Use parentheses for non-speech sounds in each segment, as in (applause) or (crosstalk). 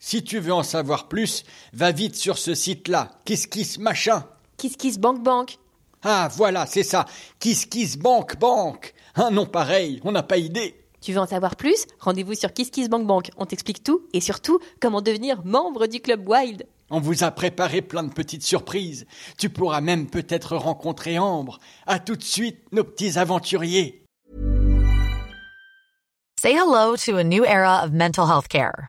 Si tu veux en savoir plus, va vite sur ce site-là. Kiss kiss machin. Kiss Kiss Bank Bank. Ah, voilà, c'est ça. Kiss Kiss Bank Bank. Un nom pareil, on n'a pas idée. Tu veux en savoir plus? Rendez-vous sur Kiss Kiss Bank Bank. On t'explique tout et surtout comment devenir membre du club Wild. On vous a préparé plein de petites surprises. Tu pourras même peut-être rencontrer Ambre. À tout de suite, nos petits aventuriers. Say hello to a new era of mental health care.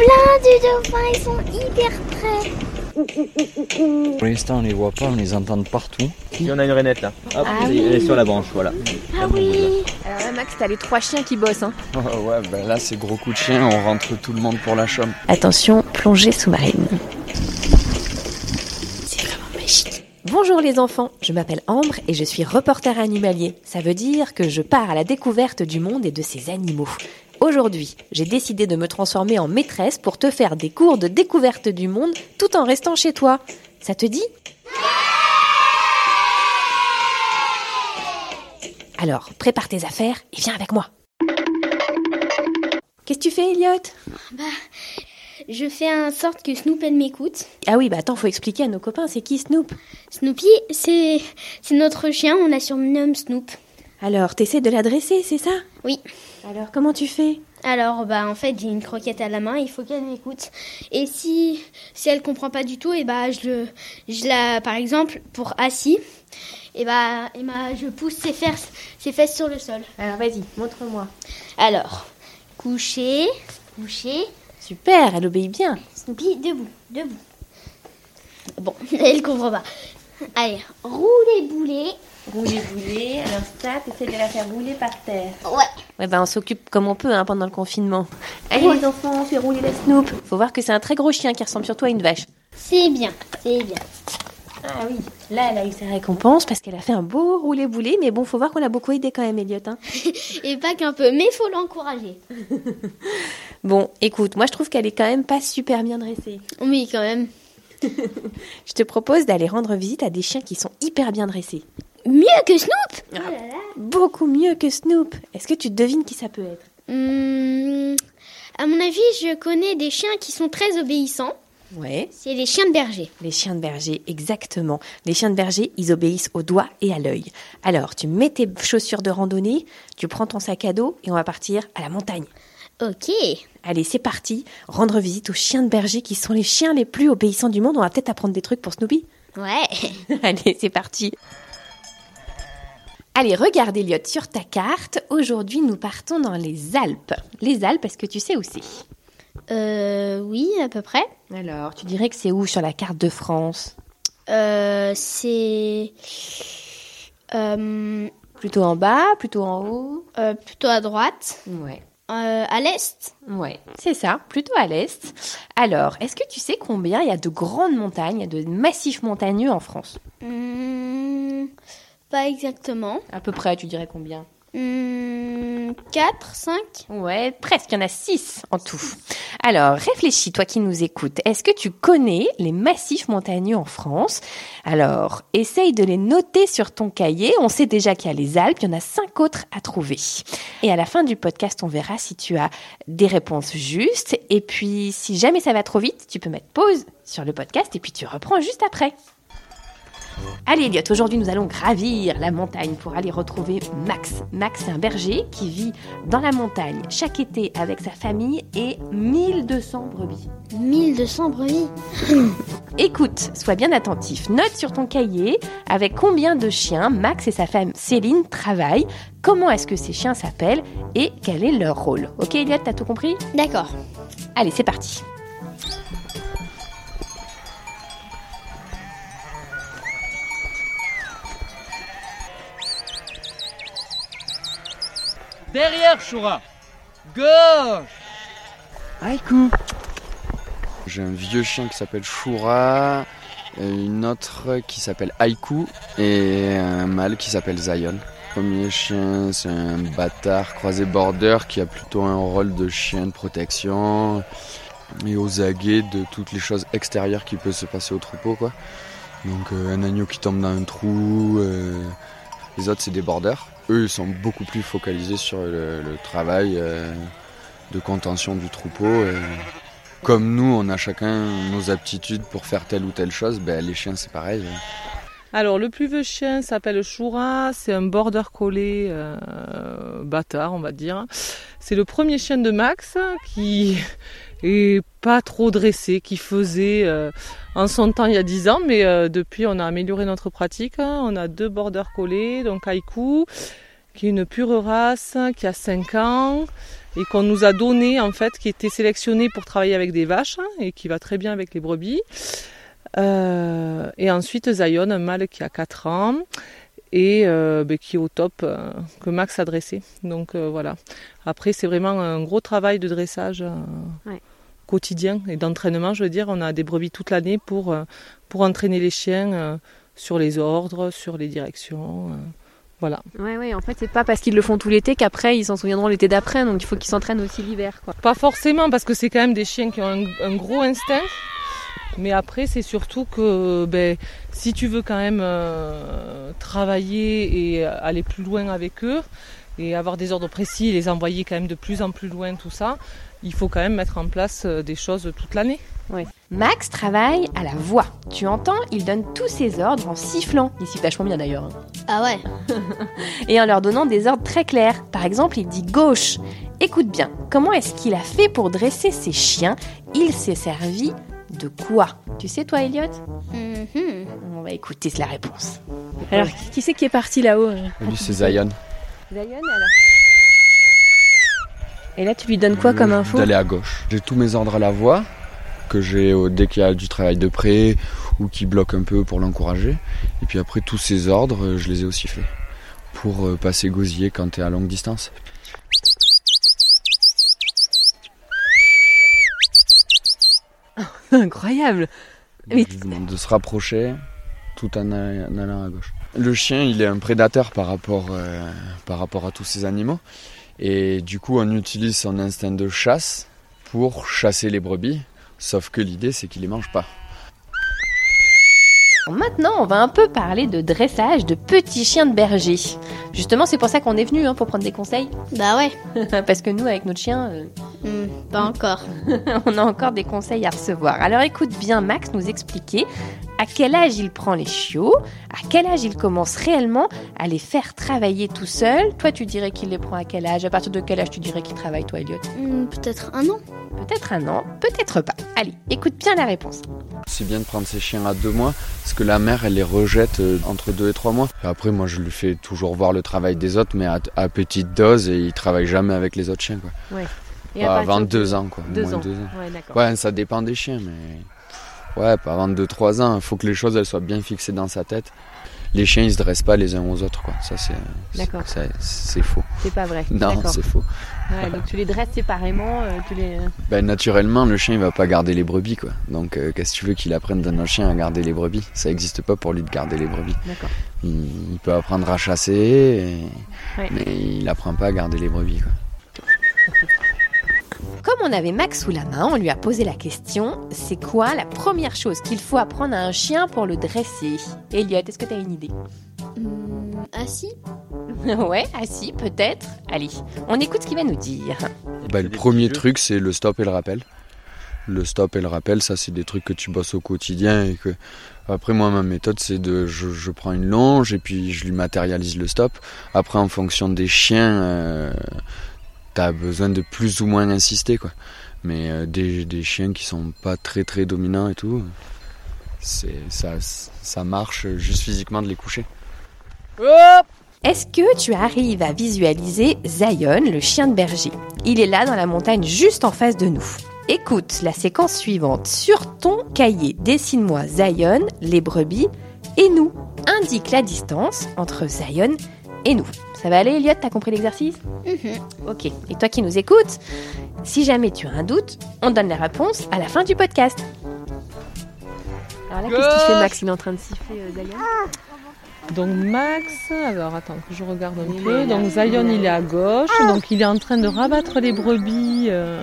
Plein de dauphins, ils sont hyper près. Pour l'instant, on les voit pas, on les entend de partout. Ici, on a une rainette là. Hop, Ah elle oui. est sur la branche, voilà. Ah oui. Alors là, Max, t'as les trois chiens qui bossent. Hein. (laughs) ouais, ben là, c'est gros coup de chien, on rentre tout le monde pour la chambre. Attention, plongée sous-marine. C'est vraiment magique. Bonjour les enfants, je m'appelle Ambre et je suis reporter animalier. Ça veut dire que je pars à la découverte du monde et de ses animaux. Aujourd'hui, j'ai décidé de me transformer en maîtresse pour te faire des cours de découverte du monde tout en restant chez toi. Ça te dit? Alors, prépare tes affaires et viens avec moi. Qu'est-ce que tu fais, Elliot? Je fais en sorte que Snoop elle m'écoute. Ah oui, bah attends, faut expliquer à nos copains, c'est qui Snoop? Snoopy, c'est c'est notre chien, on l'a surnommé Snoop. Alors, t'essaies de l'adresser, c'est ça? Oui. Alors, comment tu fais? Alors bah en fait j'ai une croquette à la main, il faut qu'elle m'écoute. Et si si elle comprend pas du tout, et bah je le je la par exemple pour assis, et bah et bah je pousse ses fesses ses fesses sur le sol. Alors, vas-y, montre-moi. Alors coucher, coucher, Super, elle obéit bien. Snoopy debout, debout. Bon, (laughs) elle comprend pas. Allez, rouler boulet. Rouler, bouler. Alors ça, t'essaies de la faire rouler par terre. Ouais. Ouais, ben on s'occupe comme on peut hein, pendant le confinement. Allez les enfants, on fait rouler la Snoop. Faut voir que c'est un très gros chien qui ressemble surtout à une vache. C'est bien, c'est bien. Ah oui, là elle a eu sa récompense parce qu'elle a fait un beau roulé boulet, mais bon, faut voir qu'on l'a beaucoup aidé quand même, Elliot. Hein. (laughs) Et pas qu'un peu, mais faut l'encourager. (laughs) Bon, écoute, moi je trouve qu'elle est quand même pas super bien dressée. Oui, quand même. (laughs) Je te propose d'aller rendre visite à des chiens qui sont hyper bien dressés. Mieux que Snoop Ah. Beaucoup mieux que Snoop. Est-ce que tu devines qui ça peut être Hum, À mon avis, je connais des chiens qui sont très obéissants. Ouais. C'est les chiens de berger. Les chiens de berger, exactement. Les chiens de berger, ils obéissent au doigt et à l'œil. Alors, tu mets tes chaussures de randonnée, tu prends ton sac à dos et on va partir à la montagne. Ok. Allez, c'est parti. Rendre visite aux chiens de berger qui sont les chiens les plus obéissants du monde. On va peut-être apprendre des trucs pour Snoopy. Ouais. (laughs) Allez, c'est parti. Allez, regarde Elliot sur ta carte. Aujourd'hui, nous partons dans les Alpes. Les Alpes, est-ce que tu sais où c'est? Euh, oui, à peu près. Alors, tu dirais que c'est où sur la carte de France? Euh, c'est euh, Plutôt en bas, plutôt en haut? euh, plutôt à droite, Ouais. euh, à l'est. Ouais, c'est ça, plutôt à l'est. Alors, est-ce que tu sais combien il y a de grandes montagnes, il y a de massifs montagneux en France? Hum, pas exactement. À peu près, tu dirais combien Hum, 4, 5 Ouais, presque, il y en a 6 en tout. Alors, réfléchis, toi qui nous écoutes, est-ce que tu connais les massifs montagneux en France? Alors, essaye de les noter sur ton cahier. On sait déjà qu'il y a les Alpes, il y en a 5 autres à trouver. Et à la fin du podcast, on verra si tu as des réponses justes. Et puis, si jamais ça va trop vite, tu peux mettre pause sur le podcast et puis tu reprends juste après. Allez Elliot, aujourd'hui nous allons gravir la montagne pour aller retrouver Max. Max c'est un berger qui vit dans la montagne chaque été avec sa famille et 1200 brebis. 1200 brebis (laughs) Écoute, sois bien attentif, note sur ton cahier avec combien de chiens Max et sa femme Céline travaillent, comment est-ce que ces chiens s'appellent et quel est leur rôle. Ok Elliot, t'as tout compris? D'accord. Allez, c'est parti. Derrière, Choura Gauche Haïku J'ai un vieux chien qui s'appelle Shura, une autre qui s'appelle Haïku et un mâle qui s'appelle Zion. Premier chien, c'est un bâtard croisé border qui a plutôt un rôle de chien de protection et aux aguets de toutes les choses extérieures qui peuvent se passer au troupeau. Quoi. Donc euh, un agneau qui tombe dans un trou, euh, les autres c'est des borders. Eux ils sont beaucoup plus focalisés sur le, travail euh, de contention du troupeau. comme nous on a chacun nos aptitudes pour faire telle ou telle chose, ben, les chiens c'est pareil. Alors, le plus vieux chien s'appelle Shura, c'est un border collie euh, bâtard, on va dire. C'est le premier chien de Max qui est pas trop dressé, qui faisait euh, en son temps il y a 10 ans, mais euh, depuis on a amélioré notre pratique. On a deux border collies, donc Haiku, qui est une pure race, qui a 5 ans et qu'on nous a donné en fait, qui était sélectionné pour travailler avec des vaches hein, et qui va très bien avec les brebis. Euh, et ensuite Zion, un mâle qui a 4 ans et euh, ben, qui est au top, euh, que Max a dressé. Donc euh, voilà. Après, c'est vraiment un gros travail de dressage euh, Ouais. Quotidien et d'entraînement. Je veux dire, on a des brebis toute l'année pour, euh, pour entraîner les chiens euh, sur les ordres, sur les directions. euh, voilà. Ouais, ouais, en fait, c'est pas parce qu'ils le font tout l'été qu'après ils s'en souviendront l'été d'après, donc il faut qu'ils s'entraînent aussi l'hiver, quoi. Pas forcément, parce que c'est quand même des chiens qui ont un, un gros instinct. Mais après, c'est surtout que ben, si tu veux quand même euh, travailler et aller plus loin avec eux, et avoir des ordres précis et les envoyer quand même de plus en plus loin, tout ça, il faut quand même mettre en place euh, des choses toute l'année. Max travaille à la voix. Tu entends, il donne tous ses ordres en sifflant. Il siffle vachement bien d'ailleurs. hein. Ah ouais (laughs) Et en leur donnant des ordres très clairs. Par exemple, il dit gauche. Écoute bien, comment est-ce qu'il a fait pour dresser ses chiens? Il s'est servi de quoi? Tu sais toi, Elliot? Mhm. On va écouter la réponse. Alors, qui c'est qui est parti là-haut euh? Lui c'est Zion. Zion, alors Et là, tu lui donnes quoi comme info D'aller à gauche. J'ai tous mes ordres à la voix que j'ai au- dès qu'il y a du travail de près ou qui bloque un peu pour l'encourager. Et puis après tous ces ordres, euh, je les ai aussi faits pour euh, passer gosier quand tu es à longue distance. (laughs) Incroyable Mais- Je lui demande de se rapprocher tout en, allant à gauche. Le chien, il est un prédateur par rapport, euh, par rapport à tous ces animaux. Et du coup, on utilise son instinct de chasse pour chasser les brebis. Sauf que l'idée, c'est qu'il les mange pas. Maintenant, on va un peu parler de dressage de petits chiens de berger. Justement, c'est pour ça qu'on est venu, hein, pour prendre des conseils. Bah ouais. (laughs) Parce que nous, avec notre chien, euh, Hmm, pas encore. (laughs) on a encore des conseils à recevoir. Alors écoute bien Max nous expliquer à quel âge il prend les chiots, à quel âge il commence réellement à les faire travailler tout seul. Toi, tu dirais qu'il les prend à quel âge? À partir de quel âge tu dirais qu'il travaille, toi, Elliot? Hmm, Peut-être un an. Peut-être un an, peut-être pas. Allez, écoute bien la réponse. C'est bien de prendre ses chiens à deux mois, parce que la mère, elle les rejette euh, entre deux et trois mois? Après, moi, je lui fais toujours voir le travail des autres, mais à, à petite dose, et il travaille jamais avec les autres chiens, quoi. Et Pas à avant partir de- deux ans, quoi. Deux Moins ans. deux ans. Ouais, ça dépend des chiens, mais ouais, pas avant 2-3 ans. Il faut que les choses elles soient bien fixées dans sa tête. les chiens ils se dressent pas les uns aux autres quoi. Ça c'est D'accord. c'est faux. C'est pas vrai. Non, c'est faux. Ouais, donc tu les dresses séparément, euh, tu les. Ben, naturellement, le chien il va pas garder les brebis quoi. Donc euh, qu'est-ce que tu veux qu'il apprenne d'un autre chien à garder les brebis? Ça existe pas pour lui de garder les brebis. D'accord. Il, il peut apprendre à chasser, et- Ouais. mais il apprend pas à garder les brebis quoi. Comme on avait Max sous la main, on lui a posé la question c'est quoi la première chose qu'il faut apprendre à un chien pour le dresser? Elliot, est-ce que tu as une idée? Hum, assis (laughs) Ouais, ah si, peut-être. Allez, on écoute ce qu'il va nous dire. Bah, le premier truc, c'est le stop et le rappel. Le stop et le rappel, ça, c'est des trucs que tu bosses au quotidien et que. Après, moi, ma méthode, c'est de. Je, je prends une longe et puis je lui matérialise le stop. Après, en fonction des chiens, euh, t'as besoin de plus ou moins insister, quoi. Mais euh, des, des chiens qui sont pas très très dominants et tout, c'est ça, ça marche juste physiquement de les coucher. Est-ce que tu arrives à visualiser Zion, le chien de berger? Il est là dans la montagne juste en face de nous. Écoute la séquence suivante. Sur ton cahier, dessine-moi Zion, les brebis et nous. Indique la distance entre Zion et nous. Ça va aller, Elliot T'as compris l'exercice Ok. Et toi qui nous écoutes, si jamais tu as un doute, on donne la réponse à la fin du podcast. Alors là, qu'est-ce qu'il fait, Max? Il est en train de siffler euh, Zion Donc Max, alors attends que je regarde un peu. Donc Zion il est à gauche, donc il est en train de rabattre les brebis euh,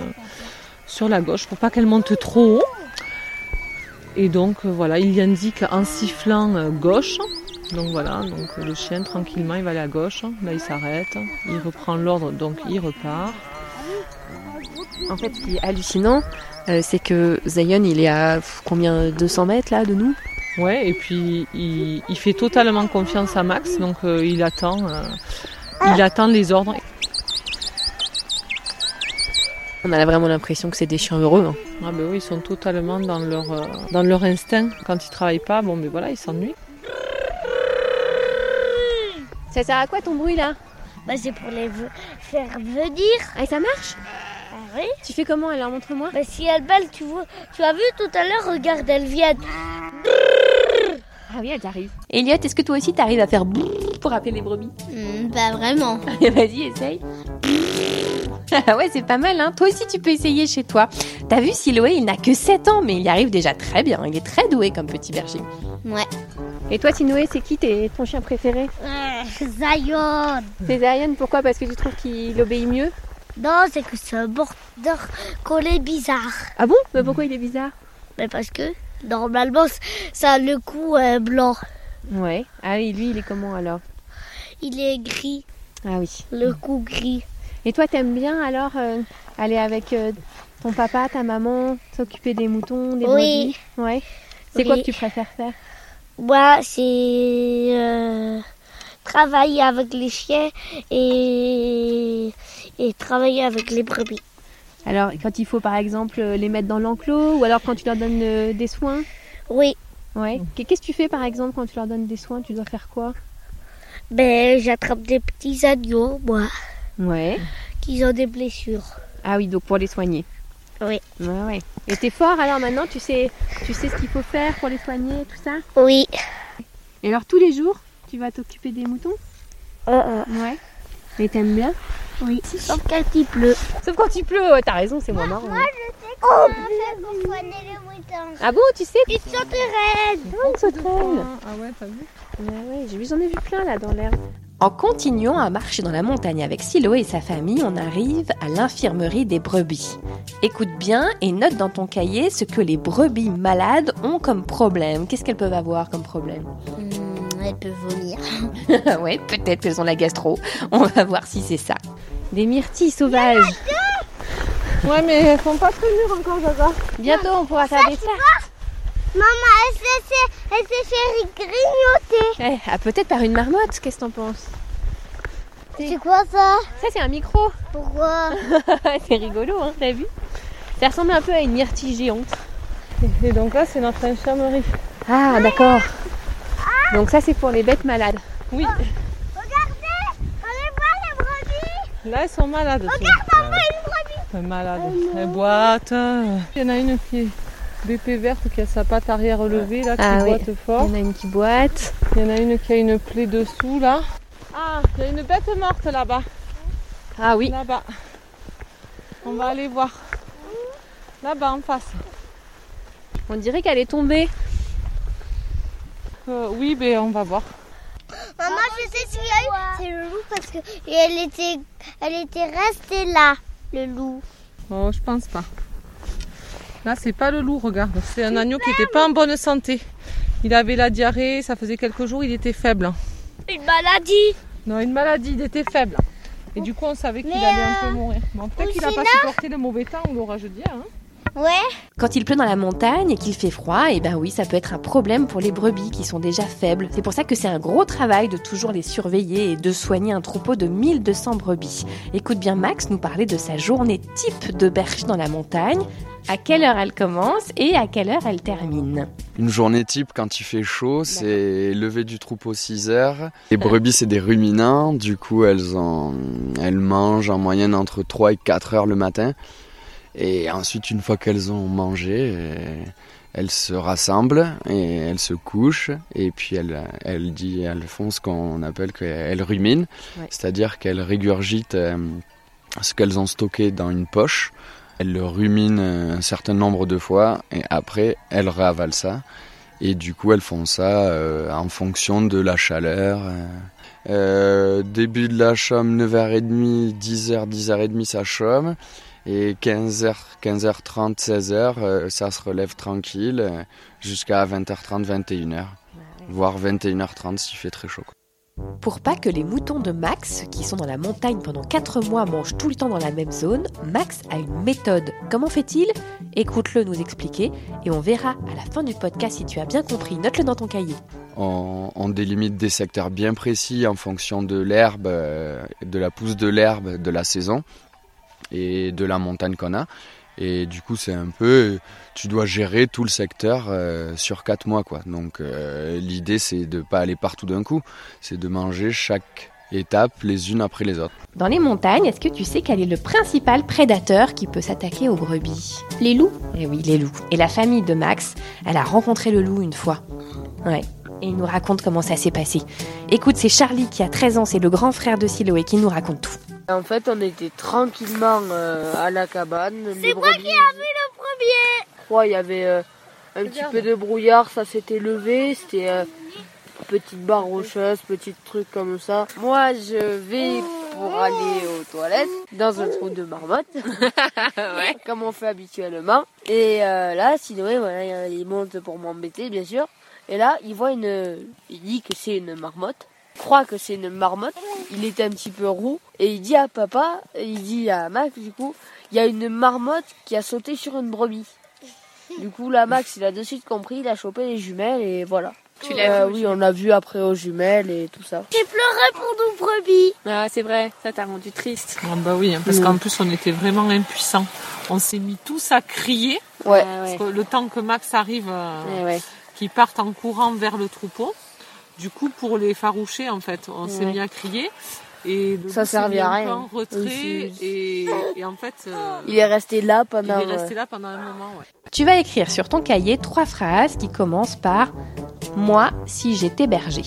sur la gauche pour pas qu'elles montent trop haut. Et donc euh, voilà, il indique en sifflant euh, gauche. Donc voilà, donc le chien tranquillement il va aller à gauche. Là il s'arrête, il reprend l'ordre, donc il repart. En fait, ce qui est hallucinant, euh, c'est que Zion, il est à combien 200 mètres là de nous? Ouais, et puis il, il fait totalement confiance à Max, donc euh, il attend, euh, il attend les ordres. On a vraiment l'impression que c'est des chiens heureux. hein. Ah ben oui, ils sont totalement dans leur, dans leur instinct. Quand ils travaillent pas, bon ben voilà, ils s'ennuient. Ça sert à quoi ton bruit là Bah, c'est pour les faire venir. Ah, et ça marche Ah oui Tu fais comment alors Montre-moi. Bah, si elles belle, tu vois, tu as vu tout à l'heure, regarde, elles viennent. Ah oui, elle t'arrive. Elliot, est-ce que toi aussi t'arrives à faire Pour appeler les brebis. Hum, pas vraiment. (laughs) Vas-y, essaye. Ah ouais, c'est pas mal, hein. Toi aussi, tu peux essayer chez toi. T'as vu, Siloé, il n'a que 7 ans, mais il y arrive déjà très bien. Il est très doué comme petit berger. Ouais. Et toi, Tinoé, c'est qui tes- ton chien préféré Euh, Zion. C'est Zion. Pourquoi? Parce que tu trouves qu'il obéit mieux? Non, c'est que c'est un border collé bizarre. Ah bon? Mais pourquoi il est bizarre? Mais parce que, normalement, ça a le cou euh, blanc. Ouais. Ah oui, lui, il est comment alors? Il est gris, Ah oui. le cou gris. Et toi, t'aimes bien alors euh, aller avec euh, ton papa, ta maman, s'occuper des moutons, des Oui. Ouais. C'est quoi que tu préfères faire? Moi, c'est euh, travailler avec les chiens et, et travailler avec les brebis. Alors, quand il faut par exemple euh, les mettre dans l'enclos ou alors quand tu leur donnes euh, des soins? Oui, Ouais. Qu'est-ce que tu fais par exemple quand tu leur donnes des soins? Tu dois faire quoi? Ben j'attrape des petits agneaux, moi, Ouais. qui ont des blessures. Ah oui, donc pour les soigner. Oui. Ouais, ouais. Et t'es fort alors maintenant Tu sais, tu sais ce qu'il faut faire pour les soigner, tout ça? Oui. Et alors tous les jours, tu vas t'occuper des moutons? Euh, euh, Ouais. Et t'aimes bien? Oui. Sauf quand il pleut. Sauf quand il pleut, ouais, t'as raison, c'est moins marrant. hein. Oh, pour soigner les moutons. Ah bon, tu sais? Une sauterelle Ah ouais, t'as vu Ouais, ouais, j'ai vu, j'en ai vu plein là dans l'herbe. En continuant à marcher dans la montagne avec Silo et sa famille, on arrive à l'infirmerie des brebis. Écoute bien et note dans ton cahier ce que les brebis malades ont comme problème. Qu'est-ce qu'elles peuvent avoir comme problème? Hum, elles peuvent vomir. (laughs) Ouais, peut-être qu'elles ont la gastro. On va voir si c'est ça. Des myrtilles sauvages. Ouais, mais elles sont pas très mûres encore, Zaza. Bientôt, on pourra faire des tartes. Maman, elle s'est fait, elle s'est fait grignoter. Eh, ah, peut-être par une marmotte, qu'est-ce que t'en penses? C'est quoi ça? Ça, c'est un micro. Pourquoi? (laughs) C'est rigolo, hein, t'as vu? Ça ressemble un peu à une myrtille géante. Et donc là, c'est notre infirmerie. Ah, d'accord. Donc ça, c'est pour les bêtes malades. Oui, Regardez, allez voir les brebis. là, elles sont malades. Regarde, Maman, une brebis. Elles sont malades. Elles boitent. Il y en a une qui est BP verte qui a sa patte arrière levée là, qui Ah oui. boite Il fort. y en a une qui boite. Il y en a une qui a une plaie dessous là. Ah, il y a une bête morte là-bas. Ah oui. Là-bas. On va aller voir. Là-bas en face. On dirait qu'elle est tombée. Euh, oui, ben on va voir. Maman, je sais ce qu'il y a eu. C'est le loup parce que elle était, elle était restée là, le loup. Oh, je pense pas. Là, c'est pas le loup, regarde. C'est un agneau qui était pas en bonne santé. Il avait la diarrhée, ça faisait quelques jours, il était faible. Une maladie. Non, une maladie, il était faible. Et du coup, on savait qu'il Mais, allait un euh, peu mourir. Bon, peut-être qu'il a pas supporté le mauvais temps ou l'orage d'hier. Hein. Ouais. Quand il pleut dans la montagne et qu'il fait froid, eh ben oui, ça peut être un problème pour les brebis qui sont déjà faibles. C'est pour ça que c'est un gros travail de toujours les surveiller et de soigner un troupeau de 1200 brebis. Écoute bien Max nous parler de sa journée type de berger dans la montagne, à quelle heure elle commence et à quelle heure elle termine. Une journée type quand il fait chaud, c'est lever du troupeau 6 heures. Les brebis, c'est des ruminants, du coup, elles, ont, elles mangent en moyenne entre 3 et 4 heures le matin. Et ensuite, une fois qu'elles ont mangé, euh, elles se rassemblent et elles se couchent. Et puis, elles, elles, dit, elles font ce qu'on appelle qu'elles ruminent, Ouais. c'est-à-dire qu'elles régurgitent euh, ce qu'elles ont stocké dans une poche. Elles le ruminent un certain nombre de fois et après elles réavalent ça. Et du coup elles font ça euh, en fonction de la chaleur. euh. Euh, début de la chaume 9h30, 10h, 10h30 ça chaume. Et 15h, 15h30, 16h euh, ça se relève tranquille euh, jusqu'à 20h30, 21h. Voire 21h30 s'il fait très chaud. Pour pas que les moutons de Max, qui sont dans la montagne pendant 4 mois, mangent tout le temps dans la même zone, Max a une méthode. Comment fait-il? Écoute-le nous expliquer et on verra à la fin du podcast si tu as bien compris. Note-le dans ton cahier. On, on délimite des secteurs bien précis en fonction de l'herbe, euh, de la pousse de l'herbe de la saison et de la montagne qu'on a. Et du coup, c'est un peu, tu dois gérer tout le secteur euh, sur quatre mois, quoi. Donc, euh, l'idée, c'est de pas aller partout d'un coup, c'est de manger chaque étape les unes après les autres. Dans les montagnes, est-ce que tu sais quel est le principal prédateur qui peut s'attaquer aux brebis? Les loups? Eh oui, les loups. Et la famille de Max, elle a rencontré le loup une fois. Ouais. Et il nous raconte comment ça s'est passé. Écoute, c'est Charlie qui a 13 ans, c'est le grand frère de Siloé qui nous raconte tout. En fait, on était tranquillement euh, à la cabane. C'est moi qui ai vu le premier. Je crois il y avait euh, un petit peu de brouillard, ça s'était levé. C'était euh, petite barre rocheuse, petit truc comme ça. Moi, je vais pour aller aux toilettes dans un trou de marmotte, (laughs) (laughs) comme on fait habituellement. Et euh, là, Siloé, voilà, il monte pour m'embêter, bien sûr. Et là, il voit une, il dit que c'est une marmotte. Il croit que c'est une marmotte. Il est un petit peu roux et il dit à papa, il dit à Max du coup, il y a une marmotte qui a sauté sur une brebis. Du coup, là, Max, il a de suite compris, il a chopé les jumelles et voilà. Tu l'as vu aux Oui, on l'a vu après aux jumelles et tout ça. J'ai pleuré pour nos brebis. Ah, c'est vrai, ça t'a rendu triste. Ah bah oui, hein, parce Mm. qu'en plus on était vraiment impuissants. On s'est mis tous à crier. Ouais. Ah ouais. Parce que le temps que Max arrive, euh, Eh ouais. Qu'ils partent en courant vers le troupeau. Du coup, pour les faroucher, en fait, on s'est Ouais. mis à crier. Et Ça servait à un rien. peu en retrait. Oui, Et, et en fait, euh, Il est resté là il pendant. est resté là pendant un moment. Ouais. Tu vas écrire sur ton cahier trois phrases qui commencent par Moi, si j'étais berger.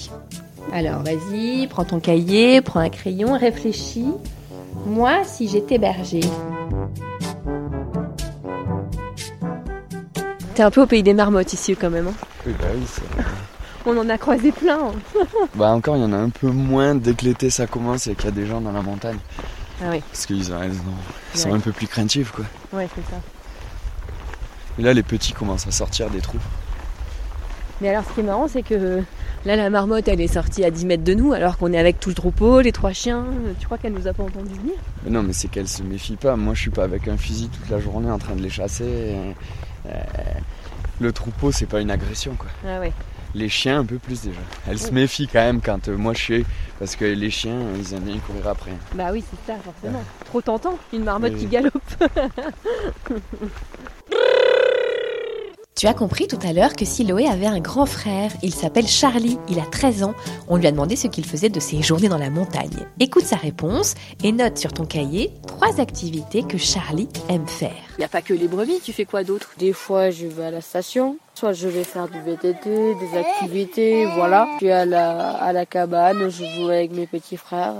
Alors, vas-y, prends ton cahier, prends un crayon, réfléchis. Moi, si j'étais berger. T'es un peu au pays des marmottes ici quand même. hein. Oui, bah oui, c'est- On en a croisé plein. hein. (laughs) Bah encore, il y en a un peu moins dès que l'été ça commence et qu'il y a des gens dans la montagne. Ah oui. Parce qu'ils ils sont Ouais. un peu plus craintifs, quoi. Ouais, c'est ça. Et là, les petits commencent à sortir des trous. Mais alors, ce qui est marrant, c'est que là, la marmotte, elle est sortie à 10 mètres de nous, alors qu'on est avec tout le troupeau, les trois chiens. Tu crois qu'elle nous a pas entendu venir? Mais non, mais c'est qu'elles se méfient pas. Moi, je suis pas avec un fusil toute la journée en train de les chasser. et, euh, le troupeau, c'est pas une agression, quoi. Ah ouais. Les chiens, un peu plus déjà. Elles se méfient quand même quand euh, moi je suis. Parce que les chiens, ils aiment bien courir après. Bah oui, c'est ça, forcément. Trop tentant, une marmotte qui galope. (laughs) Tu as compris tout à l'heure que Siloé avait un grand frère. Il s'appelle Charlie, il a 13 ans. On lui a demandé ce qu'il faisait de ses journées dans la montagne. Écoute sa réponse et note sur ton cahier trois activités que Charlie aime faire. Il n'y a pas que les brebis, tu fais quoi d'autre? Des fois, je vais à la station. Soit je vais faire du VTT, des activités, voilà. Je suis à la, à la cabane, je joue avec mes petits frères.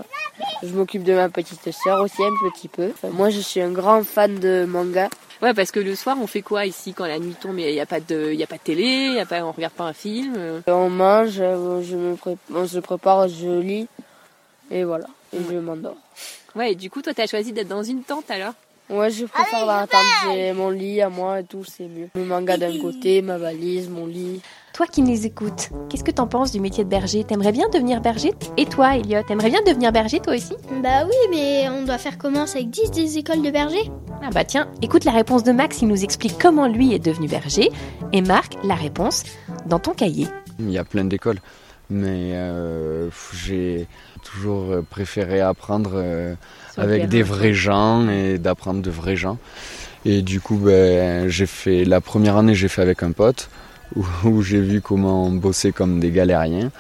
Je m'occupe de ma petite sœur aussi un petit peu. Enfin, moi, je suis un grand fan de manga. Ouais, parce que le soir, on fait quoi ici quand la nuit tombe Il n'y a pas de, il y a pas de télé, y a pas, on regarde pas un film. euh. On mange, euh, je me pré- on se prépare, je lis, et voilà, et je m'endors. Ouais, et du coup, toi, t'as choisi d'être dans une tente alors? Ouais, je préfère dans la tente, j'ai mon lit à moi et tout, c'est mieux. Le manga d'un côté, ma valise, mon lit. Toi qui nous écoutes, qu'est-ce que t'en penses du métier de berger? T'aimerais bien devenir berger? Et toi, Elliot, t'aimerais bien devenir berger toi aussi? Bah oui, mais on doit faire comment avec 10 des écoles de berger Ah bah tiens, écoute la réponse de Max, il nous explique comment lui est devenu berger. Et Marc, la réponse dans ton cahier. Il y a plein d'écoles, mais euh, j'ai toujours préféré apprendre euh, avec des vrais gens et d'apprendre de vrais gens. Et du coup, ben, j'ai fait la première année, j'ai fait avec un pote où, où j'ai vu comment bosser comme des galériens.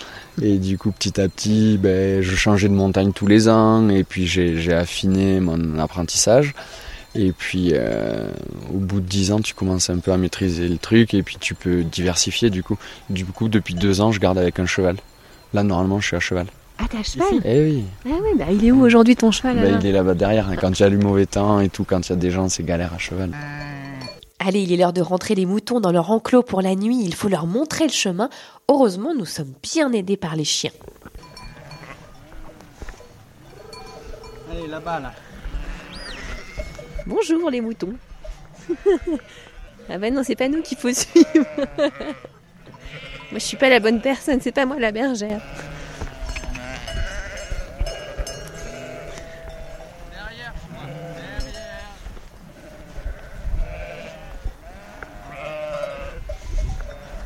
Et du coup, petit à petit, ben, je changeais de montagne tous les ans et puis j'ai affiné mon apprentissage. Et puis, euh, au bout de 10 ans, tu commences un peu à maîtriser le truc et puis tu peux diversifier du coup. Du coup, depuis deux ans, je garde avec un cheval. Là, normalement, je suis à cheval. Ah t'as cheval? Eh oui, Ah ouais, bah il est où aujourd'hui ton cheval Bah, il est là-bas derrière. hein. Quand il y a du mauvais temps et tout, quand il y a des gens, c'est galère à cheval. Allez, il est l'heure de rentrer les moutons dans leur enclos pour la nuit, il faut leur montrer le chemin. Heureusement, nous sommes bien aidés par les chiens. Allez, là-bas, là. Bonjour les moutons. (laughs) ah ben non, c'est pas nous qu'il faut suivre. (laughs) moi je suis pas la bonne personne, c'est pas moi la bergère.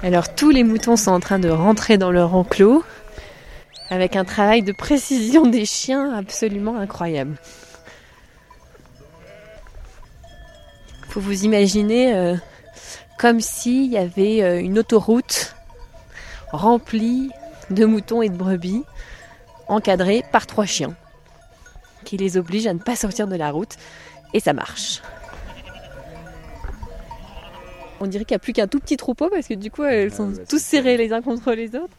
Alors tous les moutons sont en train de rentrer dans leur enclos avec un travail de précision des chiens absolument incroyable. faut vous imaginer euh, comme s'il y avait euh, une autoroute remplie de moutons et de brebis, encadrée par trois chiens, qui les obligent à ne pas sortir de la route, et ça marche. On dirait qu'il n'y a plus qu'un tout petit troupeau parce que du coup elles sont tous serrées les uns contre les autres.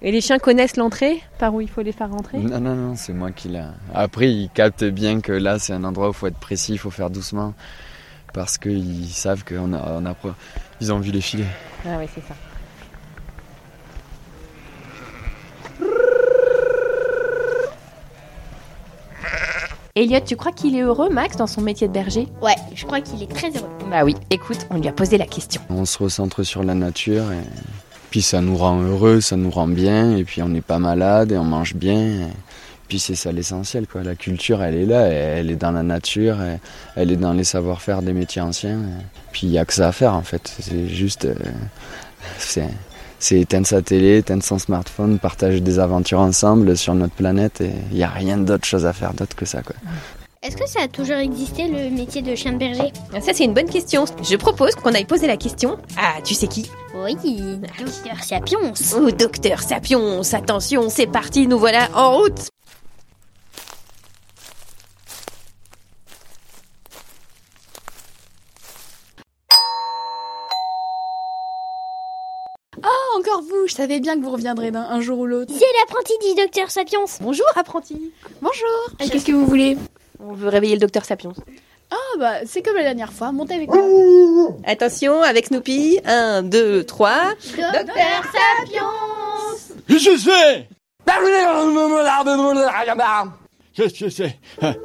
Et les chiens connaissent l'entrée, par où il faut les faire rentrer? Non, non, non, c'est moi qui l'a. Après, ils captent bien que là, c'est un endroit où il faut être précis, il faut faire doucement. Parce qu'ils savent qu'on a, on a, pro- ils ont vu les filets. Ah oui, c'est ça. Elliot, tu crois qu'il est heureux, Max, dans son métier de berger? Ouais, je crois qu'il est très heureux. Bah oui, écoute, on lui a posé la question. On se recentre sur la nature et puis ça nous rend heureux, ça nous rend bien et puis on n'est pas malade et on mange bien. et puis c'est ça l'essentiel quoi. La culture elle est là, elle est dans la nature, elle est dans les savoir-faire des métiers anciens. et puis il y a que ça à faire en fait. C'est juste euh, c'est c'est éteindre sa télé, éteindre son smartphone, partager des aventures ensemble sur notre planète et il n'y a rien d'autre chose à faire d'autre que ça quoi. Est-ce que ça a toujours existé le métier de chien de berger Ah, Ça, c'est une bonne question. Je propose qu'on aille poser la question. Ah, tu sais qui? Oui, docteur Sapiens. Oh, docteur Sapiens, attention, c'est parti, nous voilà en route Oh, encore vous Je savais bien que vous reviendrez d'un un jour ou l'autre. C'est l'apprenti du docteur Sapiens. Bonjour, apprenti. Bonjour Et qu'est-ce que vous voulez? On veut réveiller le docteur Sapiens. Ah bah, c'est comme la dernière fois, montez avec moi. Attention, avec Snoopy. 1, 2, 3. Docteur Sapiens que c'est? Qu'est-ce que c'est?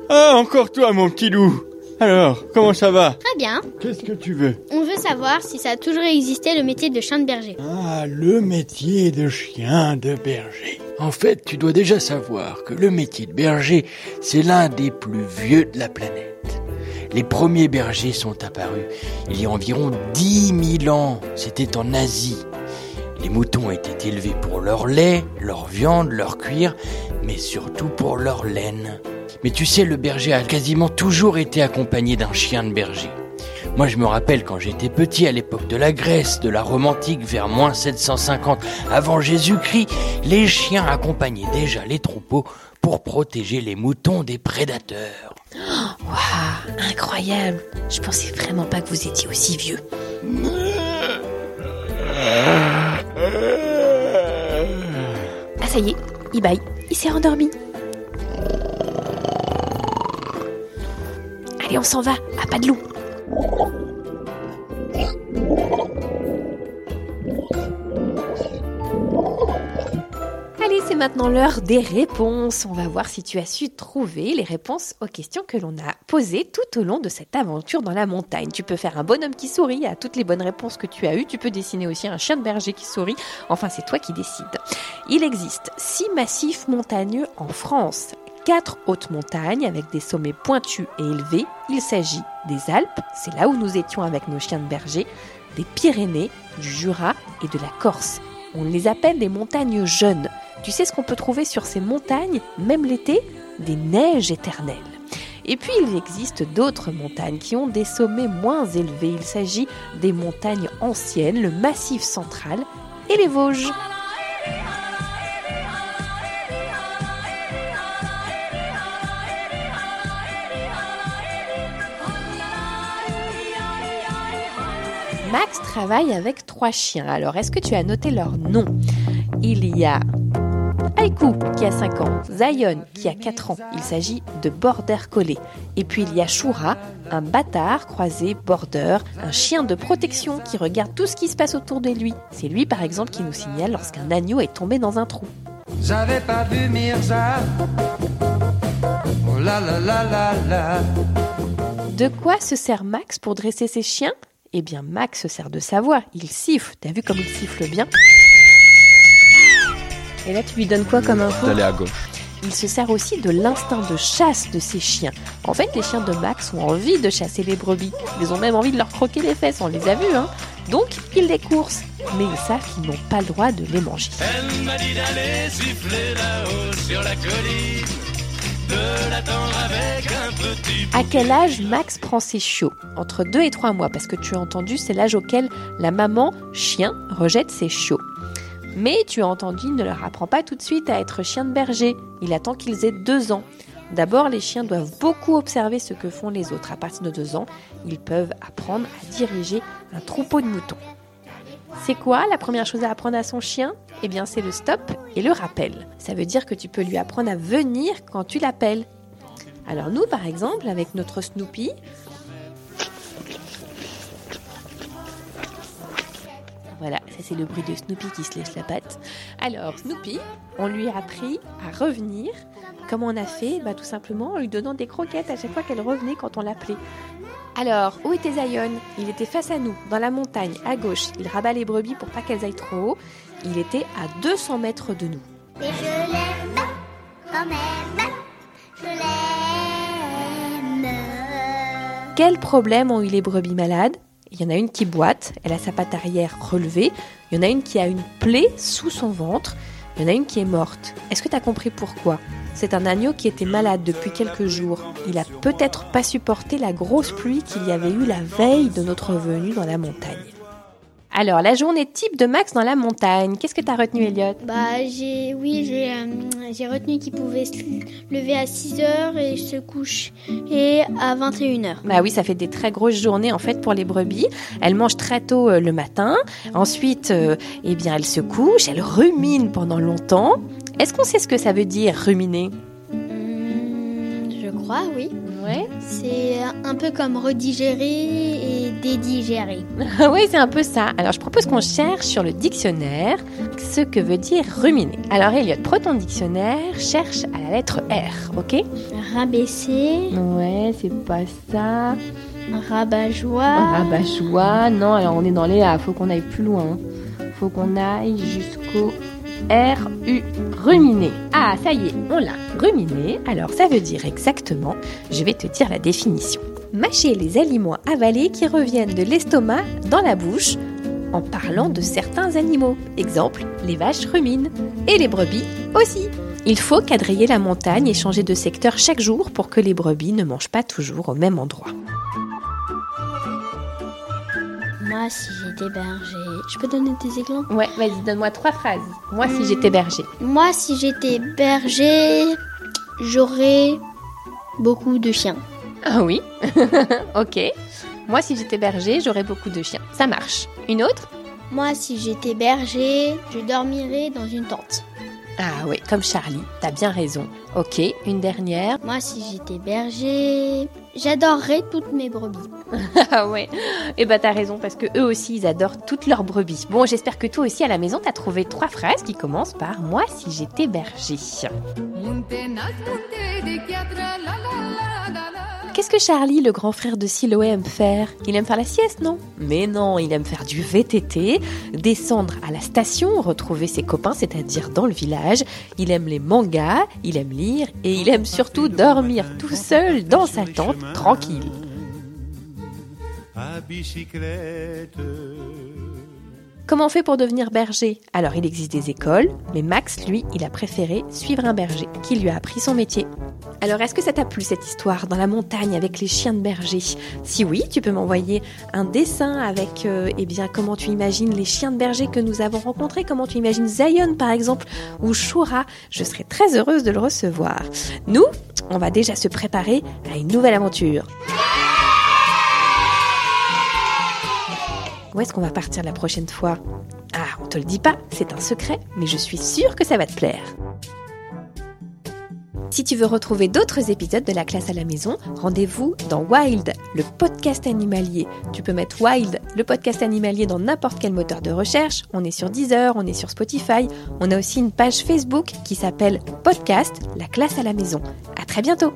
Ah, encore toi, mon petit loup. Alors, comment ça va? Très bien. Qu'est-ce que tu veux? On veut savoir si ça a toujours existé le métier de chien de berger. Ah, le métier de chien de berger. En fait, tu dois déjà savoir que le métier de berger, c'est l'un des plus vieux de la planète. Les premiers bergers sont apparus il y a environ 10 000 ans. C'était en Asie. Les moutons étaient élevés pour leur lait, leur viande, leur cuir, mais surtout pour leur laine. Mais tu sais, le berger a quasiment toujours été accompagné d'un chien de berger. Moi, je me rappelle quand j'étais petit, à l'époque de la Grèce, de la Rome antique, vers moins 750 avant Jésus-Christ, les chiens accompagnaient déjà les troupeaux pour protéger les moutons des prédateurs. Waouh, incroyable. Je pensais vraiment pas que vous étiez aussi vieux. Ah ça y est, il baille, il s'est endormi. Allez, on s'en va, à pas de loup. Allez, c'est maintenant l'heure des réponses. On va voir si tu as su trouver les réponses aux questions que l'on a posées tout au long de cette aventure dans la montagne. Tu peux faire un bonhomme qui sourit à toutes les bonnes réponses que tu as eues. Tu peux dessiner aussi un chien de berger qui sourit. Enfin, c'est toi qui décides. Il existe six massifs montagneux en France. Quatre hautes montagnes avec des sommets pointus et élevés. Il s'agit des Alpes, c'est là où nous étions avec nos chiens de berger, des Pyrénées, du Jura et de la Corse. On les appelle les montagnes jeunes. Tu sais ce qu'on peut trouver sur ces montagnes, même l'été? Des neiges éternelles. Et puis il existe d'autres montagnes qui ont des sommets moins élevés. Il s'agit des montagnes anciennes, le massif central et les Vosges. Max travaille avec trois chiens. Alors, est-ce que tu as noté leurs noms Il y a Aiku qui a 5 ans, Zion qui a 4 ans. Il s'agit de Border Collie. Et puis il y a Shura, un bâtard croisé Border, un chien de protection qui regarde tout ce qui se passe autour de lui. C'est lui par exemple qui nous signale lorsqu'un agneau est tombé dans un trou. J'avais pas vu Mirza. Oh là là là là là. De quoi se sert Max pour dresser ses chiens? Eh bien Max se sert de sa voix. Il siffle. T'as vu comme il siffle bien et là, tu lui donnes quoi comme info D'aller à gauche. Il se sert aussi de l'instinct de chasse de ses chiens. En fait, les chiens de Max ont envie de chasser les brebis. Ils ont même envie de leur croquer les fesses, on les a vus, hein. Donc, ils les coursent. Mais ils savent qu'ils n'ont pas le droit de les manger. Elle m'a dit d'aller siffler là-haut sur la colline. De quel âge Max prend ses chiots Entre 2 et 3 mois, parce que tu as entendu, c'est l'âge auquel la maman chien rejette ses chiots. Mais tu as entendu, il ne leur apprend pas tout de suite à être chien de berger. Il attend qu'ils aient deux ans. D'abord, les chiens doivent beaucoup observer ce que font les autres. À partir de deux ans, ils peuvent apprendre à diriger un troupeau de moutons. C'est quoi la première chose à apprendre à son chien? Eh bien, c'est le stop et le rappel. Ça veut dire que tu peux lui apprendre à venir quand tu l'appelles. Alors nous, par exemple, avec notre Snoopy, Voilà, ça c'est le bruit de Snoopy qui se lèche la patte. Alors, Snoopy, on lui a appris à revenir. Comment on a fait? Bah, Tout simplement en lui donnant des croquettes à chaque fois qu'elle revenait quand on l'appelait. Alors, où était Zion? Il était face à nous, dans la montagne, à gauche. Il rabat les brebis pour pas qu'elles aillent trop haut. Il était à 200 mètres de nous. Et je l'aime quand même. Je l'aime. Quels problèmes ont eu les brebis malades? Il y en a une qui boite, elle a sa patte arrière relevée. Il y en a une qui a une plaie sous son ventre. Il y en a une qui est morte. Est-ce que tu as compris pourquoi? C'est un agneau qui était malade depuis quelques jours. Il a peut-être pas supporté la grosse pluie qu'il y avait eu la veille de notre venue dans la montagne. Alors, la journée type de Max dans la montagne, qu'est-ce que tu as retenu, Elliot? Bah, j'ai, oui, j'ai, euh, j'ai retenu qu'il pouvait se lever à 6 heures et se couche et à 21 heures. Bah oui, ça fait des très grosses journées en fait pour les brebis. Elles mangent très tôt euh, le matin. Ensuite, euh, eh bien, elles se couchent, elles ruminent pendant longtemps. Est-ce qu'on sait ce que ça veut dire ruminer? Hum, je crois, oui. Ouais. C'est un peu comme redigérer et dédigérer. (laughs) oui, c'est un peu ça. Alors, je propose qu'on cherche sur le dictionnaire ce que veut dire ruminer. Alors, Elliot, prends ton dictionnaire, cherche à la lettre R, ok? Rabaisser, Ouais, c'est pas ça. rabat-joie, Rabat-joie. Non, alors on est dans les A, faut qu'on aille plus loin. Faut qu'on aille jusqu'au R-U, ruminer. Ah, ça y est, on l'a. Ruminer, alors ça veut dire exactement, je vais te dire la définition. Mâcher les aliments avalés qui reviennent de l'estomac dans la bouche en parlant de certains animaux. Exemple, les vaches ruminent et les brebis aussi. Il faut quadriller la montagne et changer de secteur chaque jour pour que les brebis ne mangent pas toujours au même endroit. Moi, si j'étais berger. Je peux donner des exemples? Ouais, vas-y, donne-moi trois phrases. Moi, si j'étais berger. Moi, si j'étais berger, j'aurais beaucoup de chiens. Ah oui (laughs) Ok. Moi, si j'étais berger, j'aurais beaucoup de chiens. Ça marche. Une autre? Moi, si j'étais berger, je dormirais dans une tente. Ah oui, comme Charlie, t'as bien raison. Ok, une dernière. Moi, si j'étais berger, j'adorerais toutes mes brebis. (laughs) ah ouais. Eh ben t'as raison parce que eux aussi ils adorent toutes leurs brebis. Bon, j'espère que toi aussi à la maison t'as trouvé trois phrases qui commencent par moi si j'étais berger. Qu'est-ce que Charlie, le grand frère de Siloé, aime faire? Il aime faire la sieste, non? Mais non, il aime faire du VTT, descendre à la station, retrouver ses copains, c'est-à-dire dans le village. Il aime les mangas, il aime lire et il aime surtout dormir tout seul dans sa tente, tranquille. à bicyclette. Comment on fait pour devenir berger? Alors il existe des écoles, mais Max, lui, il a préféré suivre un berger qui lui a appris son métier. Alors est-ce que ça t'a plu cette histoire dans la montagne avec les chiens de berger? Si oui, tu peux m'envoyer un dessin avec euh, eh bien comment tu imagines les chiens de berger que nous avons rencontrés, comment tu imagines Zion par exemple ou Shura. Je serais très heureuse de le recevoir. Nous, on va déjà se préparer à une nouvelle aventure. Où est-ce qu'on va partir la prochaine fois? Ah, on te le dit pas, c'est un secret, mais je suis sûre que ça va te plaire. Si tu veux retrouver d'autres épisodes de la classe à la maison, rendez-vous dans Wild, le podcast animalier. Tu peux mettre Wild, le podcast animalier dans n'importe quel moteur de recherche. On est sur Deezer, on est sur Spotify. On a aussi une page Facebook qui s'appelle Podcast, la classe à la maison. À très bientôt!